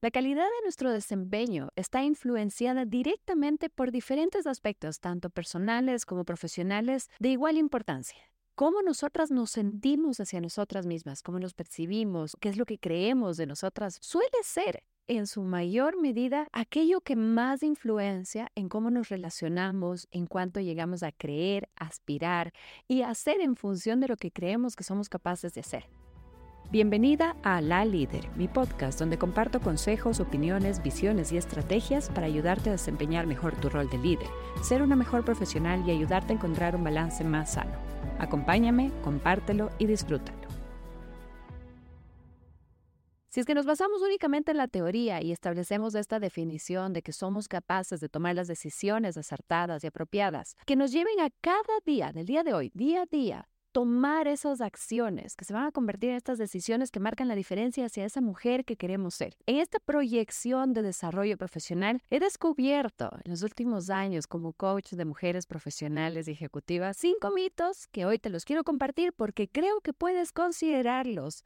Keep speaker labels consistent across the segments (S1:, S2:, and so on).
S1: La calidad de nuestro desempeño está influenciada directamente por diferentes aspectos, tanto personales como profesionales, de igual importancia. Cómo nosotras nos sentimos hacia nosotras mismas, cómo nos percibimos, qué es lo que creemos de nosotras, suele ser en su mayor medida aquello que más influencia en cómo nos relacionamos, en cuanto llegamos a creer, aspirar y hacer en función de lo que creemos que somos capaces de hacer. Bienvenida a La Líder, mi podcast donde comparto consejos, opiniones, visiones y estrategias para ayudarte a desempeñar mejor tu rol de líder, ser una mejor profesional y ayudarte a encontrar un balance más sano. Acompáñame, compártelo y disfrútalo. Si es que nos basamos únicamente en la teoría y establecemos esta definición de que somos capaces de tomar las decisiones acertadas y apropiadas que nos lleven a cada día, del día de hoy, día a día, tomar esas acciones que se van a convertir en estas decisiones que marcan la diferencia hacia esa mujer que queremos ser. En esta proyección de desarrollo profesional he descubierto en los últimos años como coach de mujeres profesionales y ejecutivas cinco mitos que hoy te los quiero compartir porque creo que puedes considerarlos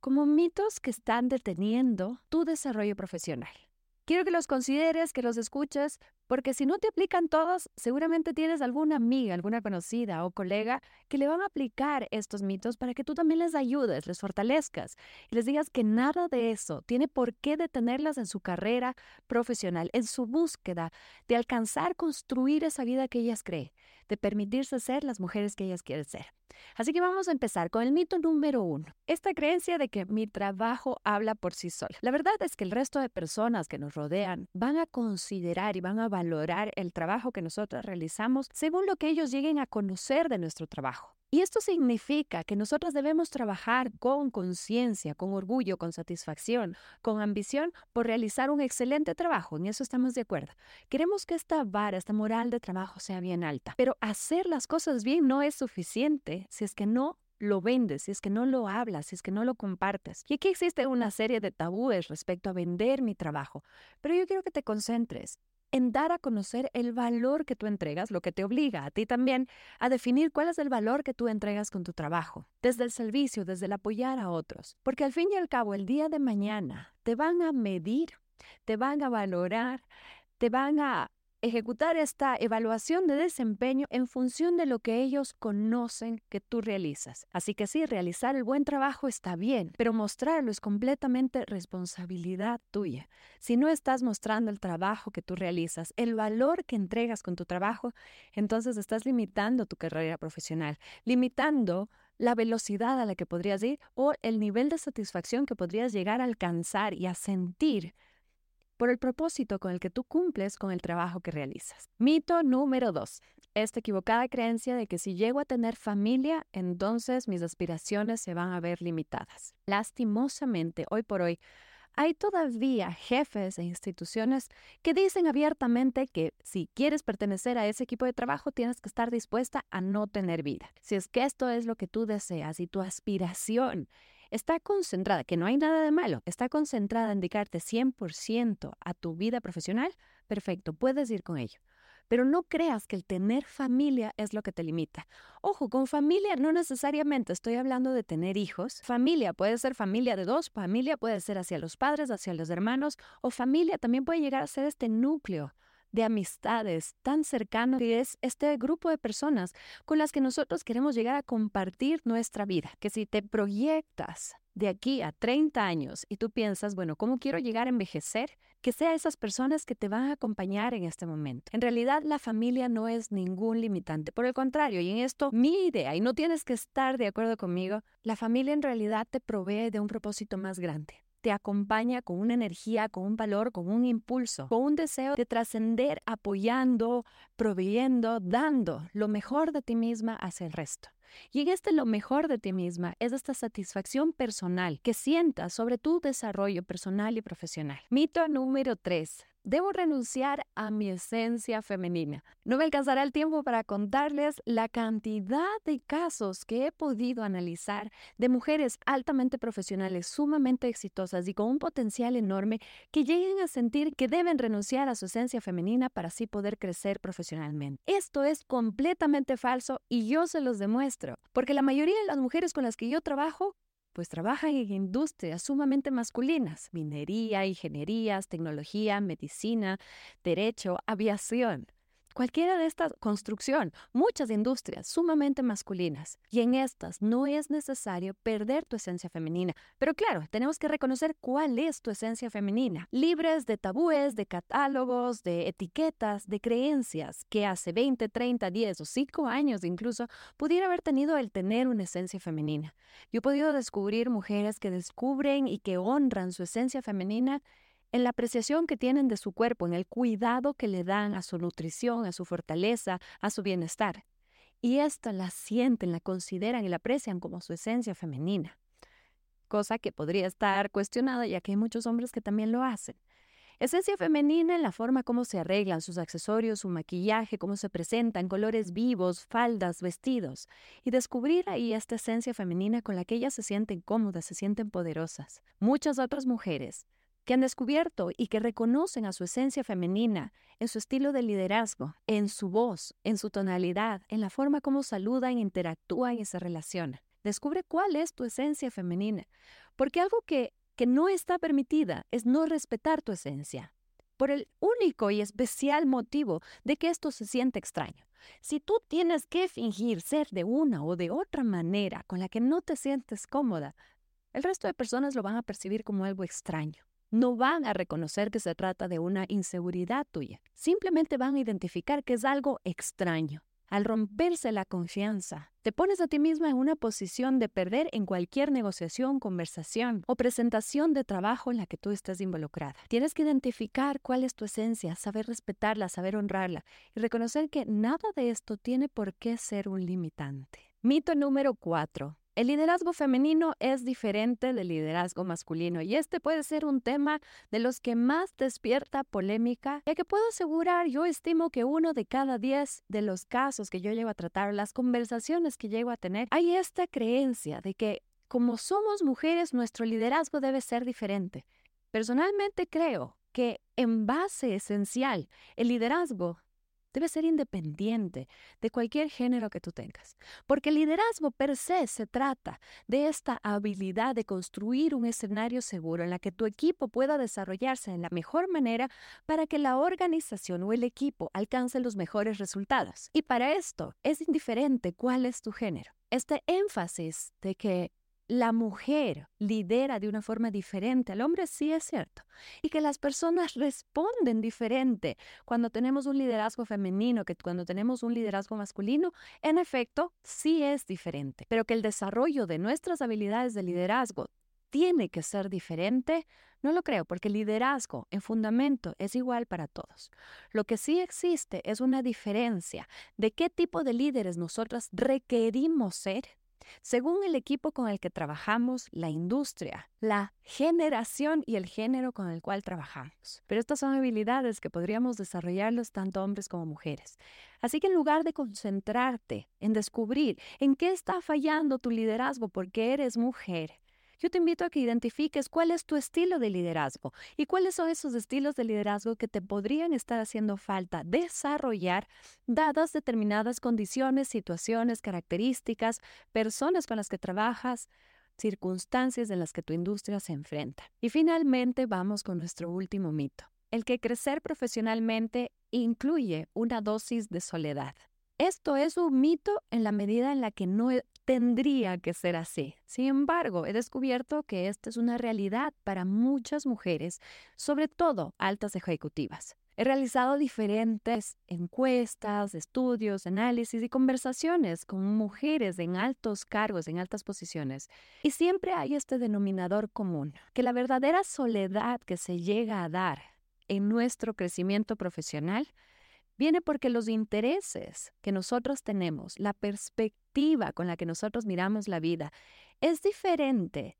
S1: como mitos que están deteniendo tu desarrollo profesional. Quiero que los consideres, que los escuches, porque si no te aplican todos, seguramente tienes alguna amiga, alguna conocida o colega que le van a aplicar estos mitos para que tú también les ayudes, les fortalezcas y les digas que nada de eso tiene por qué detenerlas en su carrera profesional, en su búsqueda de alcanzar, construir esa vida que ellas creen de permitirse ser las mujeres que ellas quieren ser. Así que vamos a empezar con el mito número uno, esta creencia de que mi trabajo habla por sí solo. La verdad es que el resto de personas que nos rodean van a considerar y van a valorar el trabajo que nosotros realizamos según lo que ellos lleguen a conocer de nuestro trabajo. Y esto significa que nosotros debemos trabajar con conciencia, con orgullo, con satisfacción, con ambición por realizar un excelente trabajo. En eso estamos de acuerdo. Queremos que esta vara, esta moral de trabajo sea bien alta. Pero hacer las cosas bien no es suficiente si es que no lo vendes, si es que no lo hablas, si es que no lo compartes. Y aquí existe una serie de tabúes respecto a vender mi trabajo. Pero yo quiero que te concentres en dar a conocer el valor que tú entregas, lo que te obliga a ti también a definir cuál es el valor que tú entregas con tu trabajo, desde el servicio, desde el apoyar a otros. Porque al fin y al cabo, el día de mañana te van a medir, te van a valorar, te van a ejecutar esta evaluación de desempeño en función de lo que ellos conocen que tú realizas. Así que sí, realizar el buen trabajo está bien, pero mostrarlo es completamente responsabilidad tuya. Si no estás mostrando el trabajo que tú realizas, el valor que entregas con tu trabajo, entonces estás limitando tu carrera profesional, limitando la velocidad a la que podrías ir o el nivel de satisfacción que podrías llegar a alcanzar y a sentir por el propósito con el que tú cumples con el trabajo que realizas. Mito número dos. Esta equivocada creencia de que si llego a tener familia, entonces mis aspiraciones se van a ver limitadas. Lastimosamente, hoy por hoy, hay todavía jefes e instituciones que dicen abiertamente que si quieres pertenecer a ese equipo de trabajo tienes que estar dispuesta a no tener vida. Si es que esto es lo que tú deseas y tu aspiración está concentrada, que no hay nada de malo, está concentrada en dedicarte 100% a tu vida profesional, perfecto, puedes ir con ello. Pero no creas que el tener familia es lo que te limita. Ojo, con familia no necesariamente estoy hablando de tener hijos. Familia puede ser familia de dos, familia puede ser hacia los padres, hacia los hermanos, o familia también puede llegar a ser este núcleo de amistades tan cercano que es este grupo de personas con las que nosotros queremos llegar a compartir nuestra vida. Que si te proyectas de aquí a 30 años y tú piensas, bueno, ¿cómo quiero llegar a envejecer? Que sea esas personas que te van a acompañar en este momento. En realidad, la familia no es ningún limitante. Por el contrario, y en esto mi idea, y no tienes que estar de acuerdo conmigo, la familia en realidad te provee de un propósito más grande te acompaña con una energía, con un valor, con un impulso, con un deseo de trascender apoyando, proveyendo, dando lo mejor de ti misma hacia el resto. Y en este lo mejor de ti misma es esta satisfacción personal que sientas sobre tu desarrollo personal y profesional. Mito número 3. Debo renunciar a mi esencia femenina. No me alcanzará el tiempo para contarles la cantidad de casos que he podido analizar de mujeres altamente profesionales, sumamente exitosas y con un potencial enorme que lleguen a sentir que deben renunciar a su esencia femenina para así poder crecer profesionalmente. Esto es completamente falso y yo se los demuestro, porque la mayoría de las mujeres con las que yo trabajo pues trabajan en industrias sumamente masculinas, minería, ingenierías, tecnología, medicina, derecho, aviación. Cualquiera de estas construcción, muchas industrias sumamente masculinas. Y en estas no es necesario perder tu esencia femenina. Pero claro, tenemos que reconocer cuál es tu esencia femenina. Libres de tabúes, de catálogos, de etiquetas, de creencias que hace 20, 30, 10 o 5 años incluso pudiera haber tenido el tener una esencia femenina. Yo he podido descubrir mujeres que descubren y que honran su esencia femenina en la apreciación que tienen de su cuerpo, en el cuidado que le dan a su nutrición, a su fortaleza, a su bienestar. Y esta la sienten, la consideran y la aprecian como su esencia femenina. Cosa que podría estar cuestionada ya que hay muchos hombres que también lo hacen. Esencia femenina en la forma como se arreglan sus accesorios, su maquillaje, cómo se presentan, colores vivos, faldas, vestidos. Y descubrir ahí esta esencia femenina con la que ellas se sienten cómodas, se sienten poderosas. Muchas otras mujeres que han descubierto y que reconocen a su esencia femenina, en su estilo de liderazgo, en su voz, en su tonalidad, en la forma como saludan, interactúan y se relacionan. Descubre cuál es tu esencia femenina, porque algo que, que no está permitida es no respetar tu esencia, por el único y especial motivo de que esto se siente extraño. Si tú tienes que fingir ser de una o de otra manera con la que no te sientes cómoda, el resto de personas lo van a percibir como algo extraño no van a reconocer que se trata de una inseguridad tuya. Simplemente van a identificar que es algo extraño. Al romperse la confianza, te pones a ti misma en una posición de perder en cualquier negociación, conversación o presentación de trabajo en la que tú estés involucrada. Tienes que identificar cuál es tu esencia, saber respetarla, saber honrarla y reconocer que nada de esto tiene por qué ser un limitante. Mito número 4. El liderazgo femenino es diferente del liderazgo masculino y este puede ser un tema de los que más despierta polémica, ya que puedo asegurar, yo estimo que uno de cada diez de los casos que yo llevo a tratar, las conversaciones que llego a tener, hay esta creencia de que como somos mujeres, nuestro liderazgo debe ser diferente. Personalmente creo que en base esencial, el liderazgo debe ser independiente de cualquier género que tú tengas, porque el liderazgo per se se trata de esta habilidad de construir un escenario seguro en la que tu equipo pueda desarrollarse en la mejor manera para que la organización o el equipo alcance los mejores resultados. Y para esto es indiferente cuál es tu género. Este énfasis de que la mujer lidera de una forma diferente al hombre, sí es cierto. Y que las personas responden diferente cuando tenemos un liderazgo femenino que cuando tenemos un liderazgo masculino, en efecto, sí es diferente. Pero que el desarrollo de nuestras habilidades de liderazgo tiene que ser diferente, no lo creo, porque el liderazgo en fundamento es igual para todos. Lo que sí existe es una diferencia de qué tipo de líderes nosotras requerimos ser según el equipo con el que trabajamos, la industria, la generación y el género con el cual trabajamos. Pero estas son habilidades que podríamos desarrollarlos tanto hombres como mujeres. Así que en lugar de concentrarte en descubrir en qué está fallando tu liderazgo porque eres mujer, yo te invito a que identifiques cuál es tu estilo de liderazgo y cuáles son esos estilos de liderazgo que te podrían estar haciendo falta desarrollar dadas determinadas condiciones, situaciones, características, personas con las que trabajas, circunstancias en las que tu industria se enfrenta. Y finalmente vamos con nuestro último mito, el que crecer profesionalmente incluye una dosis de soledad. Esto es un mito en la medida en la que no tendría que ser así. Sin embargo, he descubierto que esta es una realidad para muchas mujeres, sobre todo altas ejecutivas. He realizado diferentes encuestas, estudios, análisis y conversaciones con mujeres en altos cargos, en altas posiciones. Y siempre hay este denominador común, que la verdadera soledad que se llega a dar en nuestro crecimiento profesional viene porque los intereses que nosotros tenemos, la perspectiva con la que nosotros miramos la vida, es diferente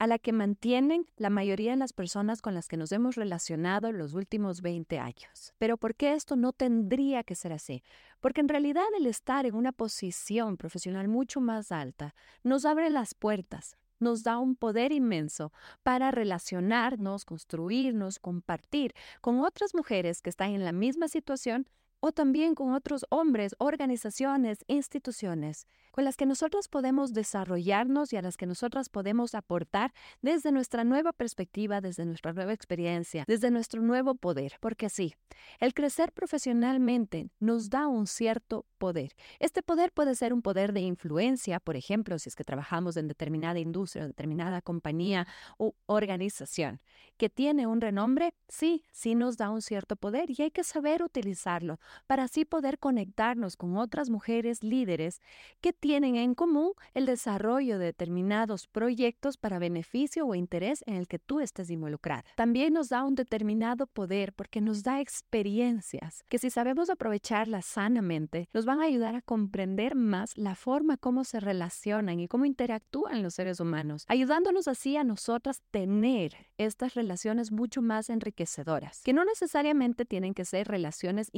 S1: a la que mantienen la mayoría de las personas con las que nos hemos relacionado en los últimos 20 años. Pero ¿por qué esto no tendría que ser así? Porque en realidad el estar en una posición profesional mucho más alta nos abre las puertas, nos da un poder inmenso para relacionarnos, construirnos, compartir con otras mujeres que están en la misma situación o también con otros hombres, organizaciones, instituciones, con las que nosotros podemos desarrollarnos y a las que nosotras podemos aportar desde nuestra nueva perspectiva, desde nuestra nueva experiencia, desde nuestro nuevo poder, porque sí, el crecer profesionalmente nos da un cierto poder. Este poder puede ser un poder de influencia, por ejemplo, si es que trabajamos en determinada industria, determinada compañía u organización que tiene un renombre, sí, sí nos da un cierto poder y hay que saber utilizarlo para así poder conectarnos con otras mujeres líderes que tienen en común el desarrollo de determinados proyectos para beneficio o interés en el que tú estés involucrada. También nos da un determinado poder porque nos da experiencias que si sabemos aprovecharlas sanamente, nos van a ayudar a comprender más la forma como se relacionan y cómo interactúan los seres humanos, ayudándonos así a nosotras tener estas relaciones mucho más enriquecedoras, que no necesariamente tienen que ser relaciones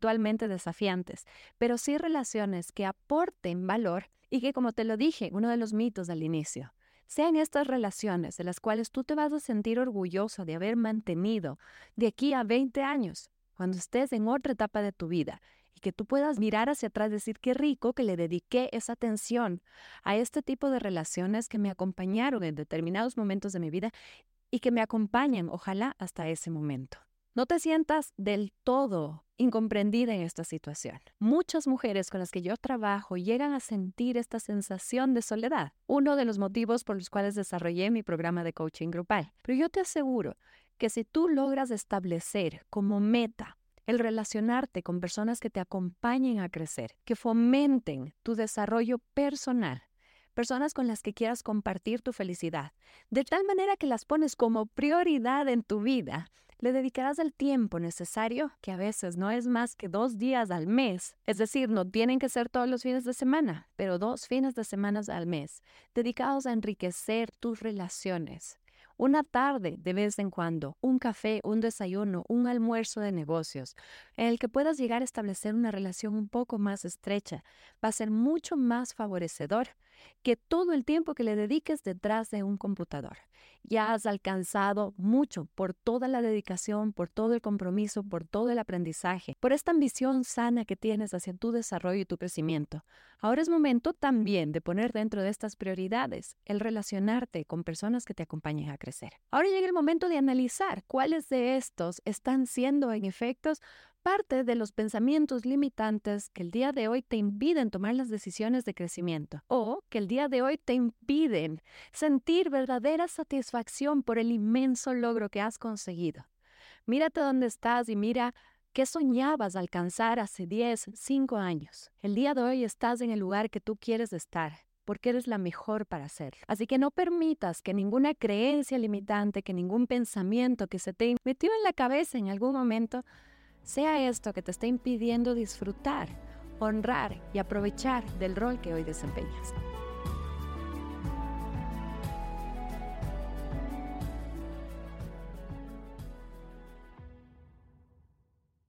S1: intelectualmente desafiantes, pero sí relaciones que aporten valor y que, como te lo dije, uno de los mitos al inicio, sean estas relaciones de las cuales tú te vas a sentir orgulloso de haber mantenido de aquí a 20 años, cuando estés en otra etapa de tu vida y que tú puedas mirar hacia atrás y decir qué rico que le dediqué esa atención a este tipo de relaciones que me acompañaron en determinados momentos de mi vida y que me acompañen, ojalá, hasta ese momento. No te sientas del todo incomprendida en esta situación. Muchas mujeres con las que yo trabajo llegan a sentir esta sensación de soledad, uno de los motivos por los cuales desarrollé mi programa de coaching grupal. Pero yo te aseguro que si tú logras establecer como meta el relacionarte con personas que te acompañen a crecer, que fomenten tu desarrollo personal, personas con las que quieras compartir tu felicidad, de tal manera que las pones como prioridad en tu vida. Le dedicarás el tiempo necesario, que a veces no es más que dos días al mes, es decir, no tienen que ser todos los fines de semana, pero dos fines de semana al mes, dedicados a enriquecer tus relaciones, una tarde de vez en cuando, un café, un desayuno, un almuerzo de negocios, en el que puedas llegar a establecer una relación un poco más estrecha, va a ser mucho más favorecedor que todo el tiempo que le dediques detrás de un computador. Ya has alcanzado mucho por toda la dedicación, por todo el compromiso, por todo el aprendizaje, por esta ambición sana que tienes hacia tu desarrollo y tu crecimiento. Ahora es momento también de poner dentro de estas prioridades el relacionarte con personas que te acompañen a crecer. Ahora llega el momento de analizar cuáles de estos están siendo en efectos parte de los pensamientos limitantes que el día de hoy te impiden tomar las decisiones de crecimiento o que el día de hoy te impiden sentir verdadera satisfacción por el inmenso logro que has conseguido. Mírate dónde estás y mira qué soñabas alcanzar hace 10, 5 años. El día de hoy estás en el lugar que tú quieres estar porque eres la mejor para hacerlo. Así que no permitas que ninguna creencia limitante, que ningún pensamiento que se te metió en la cabeza en algún momento sea esto que te está impidiendo disfrutar, honrar y aprovechar del rol que hoy desempeñas.